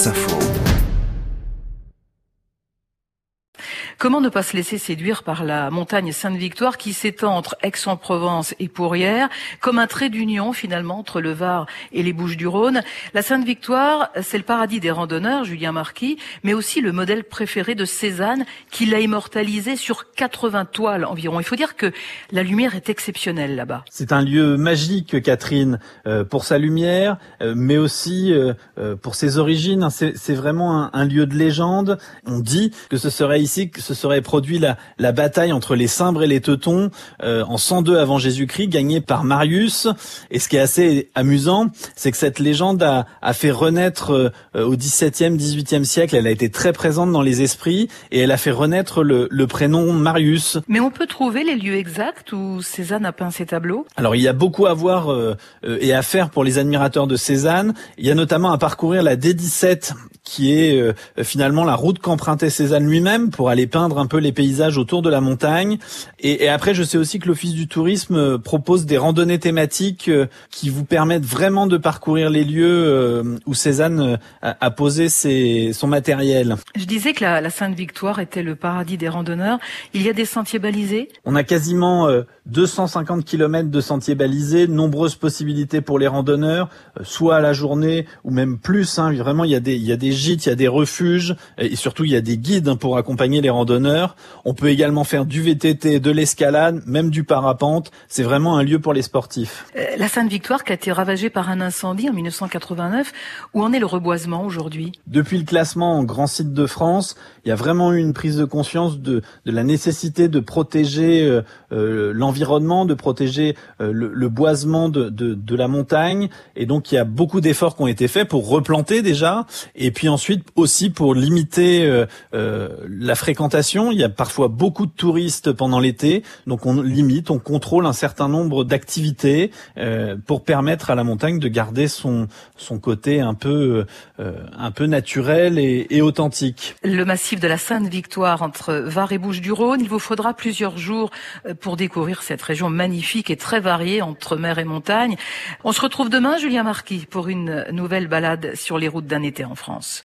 France Comment ne pas se laisser séduire par la montagne Sainte-Victoire qui s'étend entre Aix-en-Provence et Pourrières, comme un trait d'union finalement entre le Var et les Bouches-du-Rhône? La Sainte-Victoire, c'est le paradis des randonneurs, Julien Marquis, mais aussi le modèle préféré de Cézanne qui l'a immortalisé sur 80 toiles environ. Il faut dire que la lumière est exceptionnelle là-bas. C'est un lieu magique, Catherine, euh, pour sa lumière, euh, mais aussi euh, pour ses origines. C'est vraiment un, lieu de légende. On dit que ce serait ici se serait produit la, la bataille entre les Cimbres et les Teutons euh, en 102 avant Jésus-Christ, gagnée par Marius. Et ce qui est assez amusant, c'est que cette légende a, a fait renaître euh, au XVIIe, XVIIIe siècle. Elle a été très présente dans les esprits et elle a fait renaître le, le prénom Marius. Mais on peut trouver les lieux exacts où Cézanne a peint ses tableaux? Alors il y a beaucoup à voir euh, et à faire pour les admirateurs de Cézanne. Il y a notamment à parcourir la D17 qui est euh, finalement la route qu'empruntait Cézanne lui-même pour aller peindre un peu les paysages autour de la montagne. Et, et après, je sais aussi que l'Office du tourisme euh, propose des randonnées thématiques euh, qui vous permettent vraiment de parcourir les lieux où Cézanne a, a posé ses, son matériel. Je disais que la, la Sainte-Victoire était le paradis des randonneurs. Il y a des sentiers balisés? On a quasiment 250 km de sentiers balisés, nombreuses possibilités pour les randonneurs, soit à la journée ou même plus. Hein. Vraiment, il y a des, il y a des gîtes, il y a des refuges et surtout il y a des guides hein, pour accompagner les randonneurs. On peut également faire du VTT, de l'escalade, même du parapente. C'est vraiment un lieu pour les sportifs. Euh, la Sainte-Victoire qui a été ravagée par un incendie en 1989, où en est le reboisement aujourd'hui? Depuis le classement en grand site de France, il y a vraiment eu une prise de conscience de, de la nécessité de protéger euh, euh, l'environnement, de protéger euh, le, le, boisement de, de, de, la montagne. Et donc il y a beaucoup d'efforts qui ont été faits pour replanter déjà, et puis ensuite aussi pour limiter euh, euh, la fréquentation. Il y a parfois beaucoup de touristes pendant l'été, donc on limite, on contrôle un certain nombre d'activités pour permettre à la montagne de garder son, son côté un peu, un peu naturel et, et authentique. Le massif de la Sainte-Victoire entre Var et Bouches-du-Rhône. Il vous faudra plusieurs jours euh, pour découvrir cette région magnifique et très variée entre mer et montagne. On se retrouve demain, Julien Marquis, pour une nouvelle balade sur les routes d'un été en France.